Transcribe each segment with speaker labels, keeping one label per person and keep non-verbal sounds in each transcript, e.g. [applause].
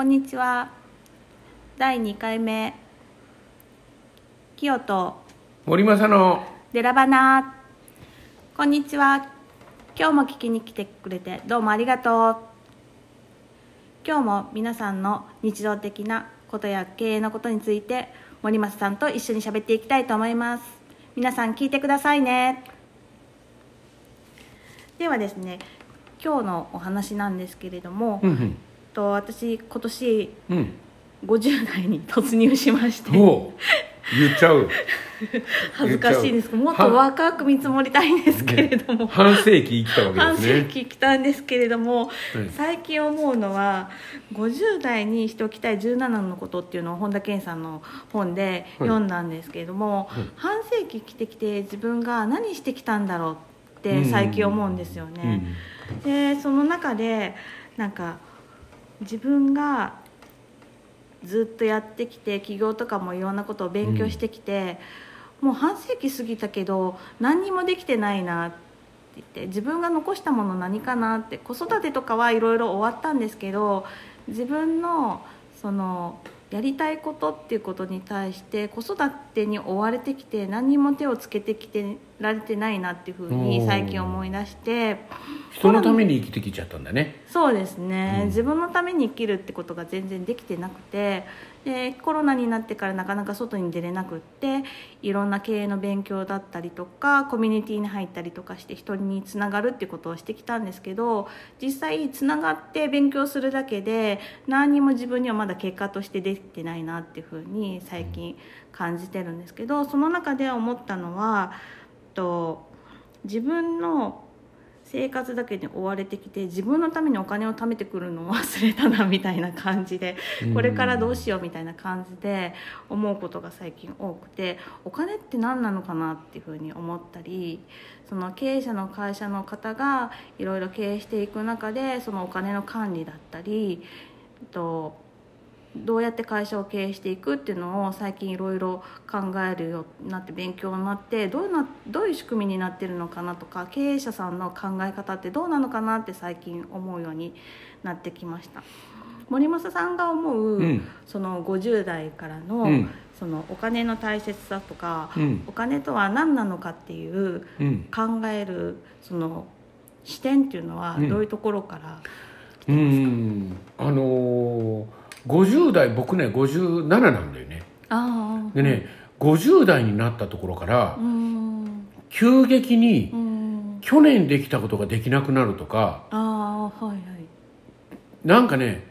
Speaker 1: こんにちは。第2回目。清と
Speaker 2: 森正の。
Speaker 1: デラバナ。こんにちは。今日も聞きに来てくれてどうもありがとう。今日も皆さんの日常的なことや経営のことについて森正さんと一緒に喋っていきたいと思います。皆さん聞いてくださいね。ではですね今日のお話なんですけれども、
Speaker 2: うん
Speaker 1: と私今年
Speaker 2: うん。うん
Speaker 1: 50代に突入しまして。
Speaker 2: 言っちゃう。[laughs]
Speaker 1: 恥ずかしいんですけどもっと若く見積もりたいんですけれども、
Speaker 2: 半世紀生きたわけ
Speaker 1: 半
Speaker 2: ですね。
Speaker 1: 世紀来たんですけれども、
Speaker 2: はい。
Speaker 1: 最近思うのは50代にしておきたい17のことっていうのを本田健さんの本で読んだんですけれども、
Speaker 2: はい。
Speaker 1: 半世紀来てきて自分が何してきたんだろうって最近思うんですよね。でその中でなんか自分がずっとやってきて起業とかもいろんなことを勉強してきて、もう半世紀過ぎたけど何にもできてないなって言って自分が残したもの何かなって子育てとかはいろいろ終わったんですけど自分のそのやりたいことっていうことに対して子育てに追われてきて何にも手をつけてきてられてないなっていうふうに最近思い出して。
Speaker 2: 人のために生きてきちゃったんだね。
Speaker 1: そうですね、
Speaker 2: うん。
Speaker 1: 自分のために生きるってことが全然できてなくてでコロナになってからなかなか外に出れなくっていろんな経営の勉強だったりとかコミュニティに入ったりとかして人につながるってことをしてきたんですけど実際つながって勉強するだけで何にも自分にはまだ結果としてできてないなっていうふうに最近感じてるんですけどその中で思ったのはと自分の生活だけに追われてきて自分のためにお金を貯めてくるのを忘れたなみたいな感じで
Speaker 2: うん。
Speaker 1: これからどうしようみたいな感じで思うことが最近多くてお金って何なのかなっていうふうに思ったりその経営者の会社の方がいろいろ経営していく中でそのお金の管理だったりとどうやって会社を経営していくっていうのを最近いろいろ考えるようになって勉強になってどういうなどういう仕組みになってるのかなとか経営者さんの考え方ってどうなのかなって最近思うようになってきました。森正さんが思う、
Speaker 2: うん。
Speaker 1: その50代からの,、
Speaker 2: うん。
Speaker 1: そのお金の大切さとか、
Speaker 2: うん。
Speaker 1: お金とは何なのかっていう
Speaker 2: うん。
Speaker 1: 考えるその視点っていうのは
Speaker 2: うん。
Speaker 1: どういうところから、
Speaker 2: うん。あのー、50代僕ね57なんだよね。でね50代になったところから急激に
Speaker 1: うん。
Speaker 2: 去年できたことができなくなるとか
Speaker 1: はいはい。
Speaker 2: なんかね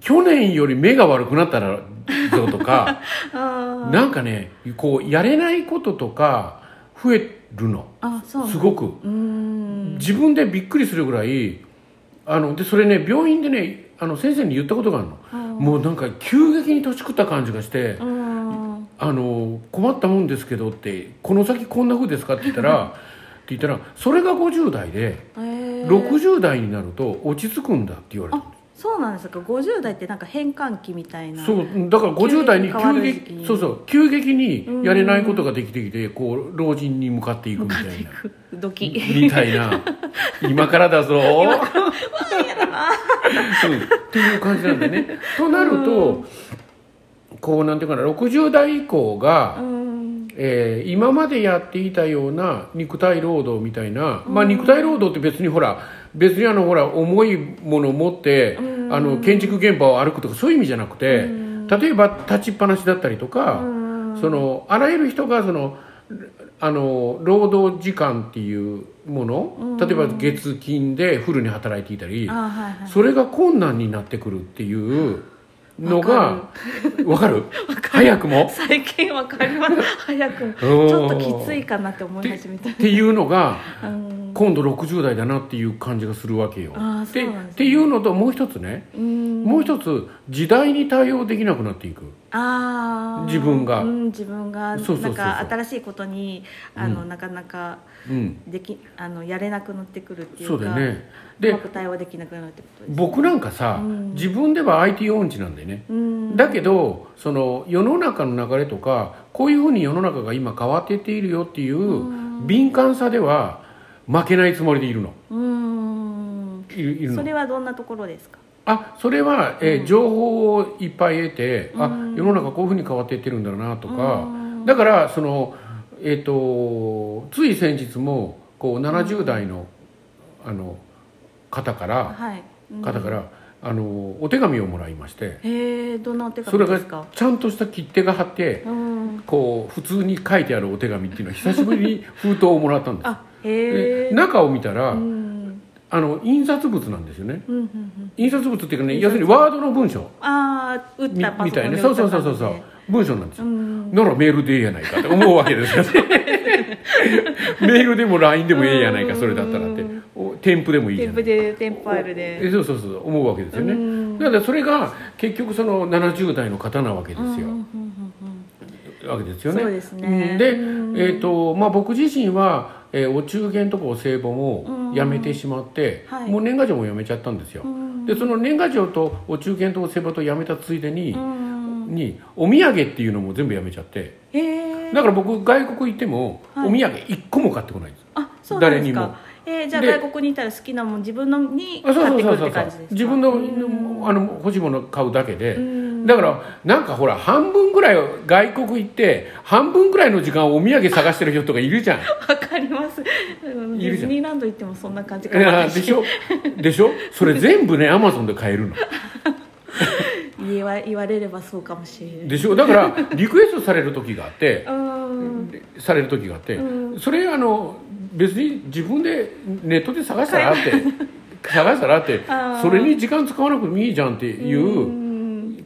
Speaker 2: 去年より目が悪くなったらぞとか [laughs]
Speaker 1: あ
Speaker 2: なんかねこうやれないこととか増えるの。すごく。自分でびっくりするぐらいあのでそれね病院でねあの先生に言ったことがあるの。
Speaker 1: あー
Speaker 2: もうなんか急激に年食った感じがして
Speaker 1: うーん。
Speaker 2: あの困ったもんですけどってこの先こんな風ですかって言ったら [laughs] って言ったらそれが50代で
Speaker 1: えー。
Speaker 2: 60代になると落ち着くんだって言われた
Speaker 1: あそうなんですか50代ってなんか変換期みたいな。
Speaker 2: そうだから50代に
Speaker 1: 急激
Speaker 2: そうそう急激にやれないことができてきてこう老人に向かっていくみたいな。
Speaker 1: ドキ
Speaker 2: みたいな。今からだぞ。うんっていう感じなんだよね。となるとこうなんていうかな60代以降が、
Speaker 1: うん
Speaker 2: えー今までやっていたような肉体労働みたいな、まあ肉体労働って別にほら別にあのほら重いものを持って、あの建築現場を歩くとかそういう意味じゃなくて、例えば立ちっぱなしだったりとか、そのあらゆる人がそのあの労働時間っていうもの、例えば月金でフルに働いていたり、それが困難になってくるっていうのがわかる。早くも？
Speaker 1: 最近わかります。早く。もちょっときついかなって思い始めた。
Speaker 2: っていうのが
Speaker 1: うん。
Speaker 2: 今度60代だなっていう感じがするわけよ。で
Speaker 1: ね。
Speaker 2: っていうのともう一つね、
Speaker 1: うん。
Speaker 2: もう一つ時代に対応できなくなっていく。
Speaker 1: あー。
Speaker 2: 自分が。
Speaker 1: うん、自分が。なんか新しいことにあの、
Speaker 2: うん
Speaker 1: なかなか
Speaker 2: うん、
Speaker 1: できあのやれなくなってくるっていうか
Speaker 2: そうだよね。
Speaker 1: うま
Speaker 2: で
Speaker 1: く対応できなくなるってことです
Speaker 2: 僕なんかさ、
Speaker 1: うん。
Speaker 2: 自分では IT 音痴なんだよね。
Speaker 1: うん。
Speaker 2: だけどその世の中の流れとかこういうふうに世の中が今変わっていっているよっていう
Speaker 1: うん。
Speaker 2: 敏感さでは負けないつもりでいるの。
Speaker 1: うん。
Speaker 2: いるの。
Speaker 1: それはどんなところですか？
Speaker 2: あそれは、えー情報をいっぱい得て、あ
Speaker 1: うん。
Speaker 2: 世の中こういうふうに変わっていってるんだなとか、
Speaker 1: うん。
Speaker 2: だからそのえっ、とつい先日もこう70代の,、あの方から、
Speaker 1: はい、うん。
Speaker 2: 方からあのお手紙をもらいまして。
Speaker 1: へえどんなお手
Speaker 2: それが
Speaker 1: 紙ですか？
Speaker 2: ちゃんとした切手が貼って
Speaker 1: うん。
Speaker 2: こう普通に書いてあるお手紙っていうのは久しぶりに封筒をもらったんです。[laughs]
Speaker 1: あへえ
Speaker 2: で中を見たら、
Speaker 1: うん
Speaker 2: あの印刷物なんですよね。
Speaker 1: うんうんうん。
Speaker 2: 印刷物っていうかね要するにワードの文章。
Speaker 1: ああ打っ
Speaker 2: み
Speaker 1: たパソコン
Speaker 2: みたいな。
Speaker 1: で
Speaker 2: そうそうそうそう。そう
Speaker 1: 感
Speaker 2: 文章なんですよ、
Speaker 1: うん。
Speaker 2: ならメールでええやないかって思うわけですよね。[laughs] メールでも LINE でもええやないかそれだったらって。添付でもいいじゃ
Speaker 1: 添
Speaker 2: ない
Speaker 1: 付で添付ファイル
Speaker 2: え
Speaker 1: で
Speaker 2: そうそうそう思うわけですよね。
Speaker 1: うん。
Speaker 2: だからそれが結局その70代の方なわけですよ、
Speaker 1: うんうんうんうん
Speaker 2: わけですよね。
Speaker 1: そうですね。
Speaker 2: えーとまあ、僕自身は、えーお中元とかお歳暮もやめてしまって、
Speaker 1: はい。
Speaker 2: もう年賀状もやめちゃったんですよ、
Speaker 1: うん。
Speaker 2: でその年賀状とお中元とお歳暮とやめたついでに、
Speaker 1: うん。
Speaker 2: にお土産っていうのも全部やめちゃって。
Speaker 1: へえ
Speaker 2: だから僕外国行っても、
Speaker 1: はい。
Speaker 2: お土産一個も買ってこないんです。
Speaker 1: あそうです
Speaker 2: 誰にも。
Speaker 1: かえーじゃあ
Speaker 2: で
Speaker 1: 外国にいたら好きなもん自分のに買ってくるって感じですか？
Speaker 2: 自分の
Speaker 1: うん。
Speaker 2: あの欲しいもの買うだけで、
Speaker 1: うん。
Speaker 2: だからなんかほら半分ぐらい外国行って半分ぐらいの時間お土産探してる人とかいるじゃん [laughs]
Speaker 1: ります。ディズニーランド行ってもそんな感じかな
Speaker 2: でしょ？でしょ？それ全部ねアマゾンで買えるの。[laughs]
Speaker 1: 言わ言われればそうかもしれない。
Speaker 2: でしょ？だからリクエストされる時があって [laughs]
Speaker 1: うん。
Speaker 2: される時があって、
Speaker 1: うん。
Speaker 2: それあの別に自分でネットで探したらって探したらって [laughs] それに時間使わなくてもいいじゃんっていう、
Speaker 1: うん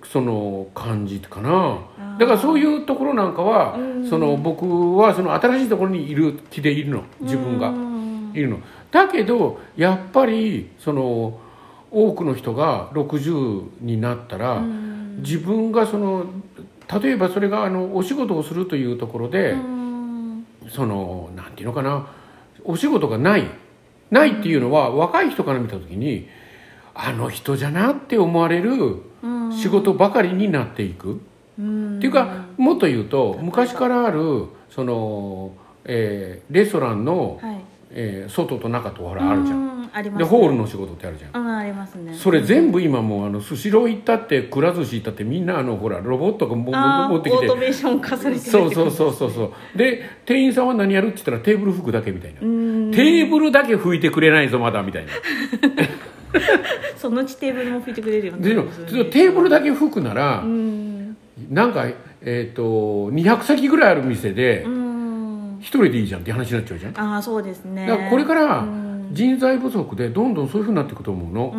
Speaker 2: その感じかな。だからそういうところなんかは、
Speaker 1: うん。
Speaker 2: その僕はその新しいところにいる気でいるの。自分が。
Speaker 1: うん
Speaker 2: いるの。だけどやっぱりその多くの人が60になったら、
Speaker 1: うん。
Speaker 2: 自分がその例えばそれがあのお仕事をするというところで、
Speaker 1: うん。
Speaker 2: そのなんていうのかな。お仕事がない。ないっていうのは、若い人から見た時にあの人じゃなって思われる
Speaker 1: うん
Speaker 2: 仕事ばかりになっていく、
Speaker 1: うん。
Speaker 2: っていうかもっと言うと昔からあるその、えーレストランの、
Speaker 1: はい。
Speaker 2: えー外と中とほらあるじゃん、
Speaker 1: うんあります。
Speaker 2: で
Speaker 1: ね
Speaker 2: ホールの仕事ってあるじゃん、
Speaker 1: うんありますね。
Speaker 2: それ全部今もうあのスシロー行ったってくら寿司行ったってみんなあのほらロボットがも持ってきて
Speaker 1: オートメーション化されてる
Speaker 2: そうそうそうそうそうで店員さんは何やるって言ったらテーブル拭くだけみたいな、
Speaker 1: うん
Speaker 2: テーブルだけ拭いてくれないぞまだみたいな [laughs]
Speaker 1: そのうちテーブルも拭いてくれるよね
Speaker 2: でもテーブルだけ拭くなら、
Speaker 1: うん
Speaker 2: なんかえっ、と200席ぐらいある店で
Speaker 1: うん。
Speaker 2: 一人でいいじゃんって話になっちゃうじゃん。
Speaker 1: ああそうですね。
Speaker 2: だからこれから
Speaker 1: うん。
Speaker 2: 人材不足でどんどんそういうふうになっていくと思うの、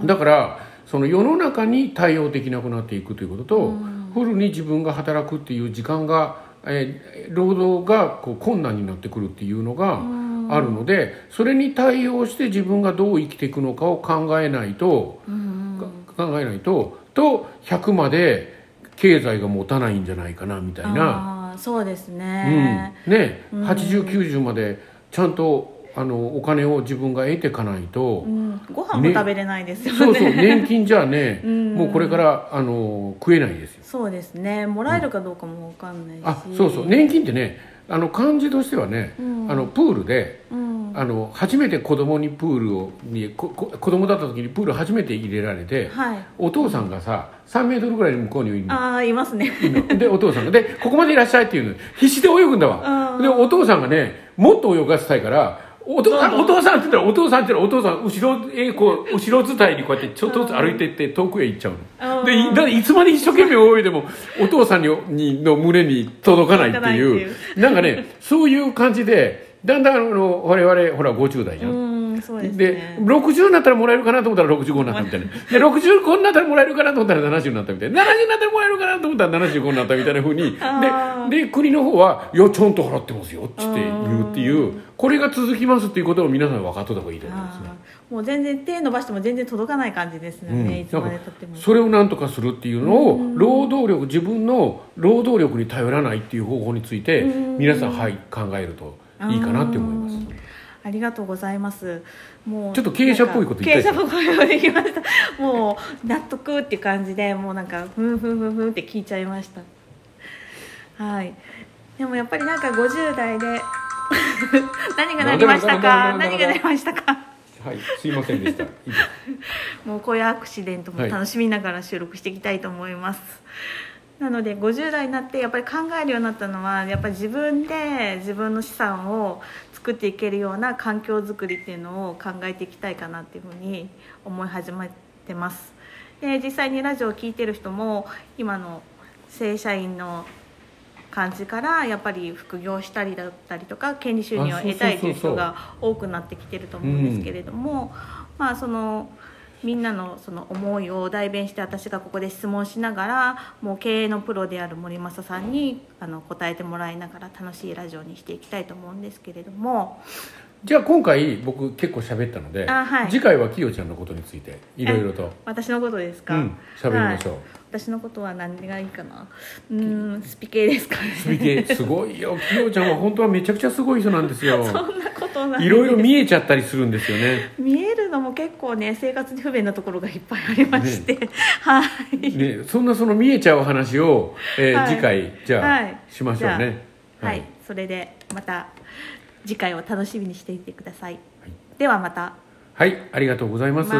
Speaker 1: うん。
Speaker 2: だからその世の中に対応できなくなっていくということと、
Speaker 1: うん。
Speaker 2: フルに自分が働くっていう時間が、えー労働がこう困難になってくるっていうのが
Speaker 1: うん
Speaker 2: あるのでそれに対応して自分がどう生きていくのかを考えないと、
Speaker 1: うん
Speaker 2: か考えないとと100まで経済が持たないんじゃないかなみたいな、
Speaker 1: そうです
Speaker 2: うん。
Speaker 1: ね、
Speaker 2: ね、
Speaker 1: うん。
Speaker 2: 8090までちゃんとあのお金を自分が得ていかないと。
Speaker 1: うん。ご飯も
Speaker 2: ね
Speaker 1: 食べれないですよね。
Speaker 2: そうそう [laughs] 年金じゃね、
Speaker 1: うん。
Speaker 2: もうこれからあの食えないですよ。
Speaker 1: そうですね。もらえるかどうかもわかんないし、
Speaker 2: あそうそう。年金ってねあの感じとしてはね、
Speaker 1: うん。
Speaker 2: あのプールで
Speaker 1: うん。
Speaker 2: あの初めて子供にプールをにここ子供だった時にプール初めて入れられて、
Speaker 1: はい。
Speaker 2: お父さんがさ3メートルぐらい向こうにいるの。
Speaker 1: ああいますね。
Speaker 2: でお父さんがでここまでいらっしゃいっていうの。必死で泳ぐんだわ。
Speaker 1: うん。
Speaker 2: でお父さんがねもっと泳がせたいからお父さんお父さんって言ったらお父さんって言ったらお父さん後ろへこう後ろ伝いにこうやってちょっとずつ歩いてって遠くへ行っちゃうの。
Speaker 1: うん
Speaker 2: でいだいつまで一生懸命泳いでもお父さんににの胸に届かないってい
Speaker 1: 届
Speaker 2: う。なんかねそういう感じでだんだんあの我々ほら50代じゃん
Speaker 1: そうです
Speaker 2: で
Speaker 1: ね
Speaker 2: 60になったらもらえるかなと思ったら65になったみたいな。[laughs] で65になったらもらえるかなと思ったら70になったみたいな。70になったらもらえるかなと思ったら75になったみたいなふうに。でで国の方はいやちゃんと払ってますよっつって言うっていう。これが続きますっていうことを皆さん分かっといた方がいいと思いますね。
Speaker 1: もう全然手伸ばしても全然届かない感じですよ
Speaker 2: うん。
Speaker 1: ね、いつまでたっても。
Speaker 2: それを何とかするっていうのを労働力自分の労働力に頼らないっていう方法について
Speaker 1: うん。
Speaker 2: 皆さんはい考えるといいかなって思います。
Speaker 1: うんありがとうございます。もう
Speaker 2: ちょっと経営者っぽいこと言った
Speaker 1: 経営者っぽいことできましたもう納得っていう感じでもうなんかふんふんふんふんって聞いちゃいました。はい。でもやっぱりなんか50代で何がなりましたか？何がなりましたか？
Speaker 2: はいすいませんでした。い [laughs] い
Speaker 1: もうこういうアクシデントも楽しみながら収録していきたいと思います、なので50代になってやっぱり考えるようになったのはやっぱり自分で自分の資産を作っていけるような環境づくりっていうのを考えていきたいかなっていうふうに思い始めてます。で実際にラジオを聴いてる人も今の正社員の感じからやっぱり副業したりだったりとか権利収入を得たいという人が多くなってきてると思うんですけれども、まあそのみんなのその思いを代弁して私がここで質問しながらもう経営のプロである森正さんにあの答えてもらいながら楽しいラジオにしていきたいと思うんですけれども。
Speaker 2: じゃあ今回僕結構喋ったので、
Speaker 1: はい、
Speaker 2: 次回はきよちゃんのことについていろいろと。
Speaker 1: 私のことですか？
Speaker 2: うん喋りましょう、はい、
Speaker 1: 私のことは何がいいかな？うんスピ系ですかね。
Speaker 2: スピ系。すごいよ。きよちゃんは本当はめちゃくちゃすごい人なんですよ。[laughs]
Speaker 1: そんなことない
Speaker 2: いろいろ見えちゃったりするんですよね。
Speaker 1: 見えるのも結構ね生活に不便なところがいっぱいありまして、ね、はい。
Speaker 2: ね、そんなその見えちゃう話を、えーはい、次回じゃあ、はい、しましょうね。
Speaker 1: はい、それでまた次回を楽しみにしていてください、はい、ではまた。
Speaker 2: はいありがとうございます。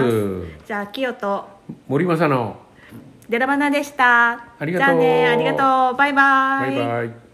Speaker 1: じゃあ清と。
Speaker 2: 森正の
Speaker 1: デラバナでした。
Speaker 2: ありがとう。
Speaker 1: じゃあねありがとう。バイバイ。
Speaker 2: バイバイ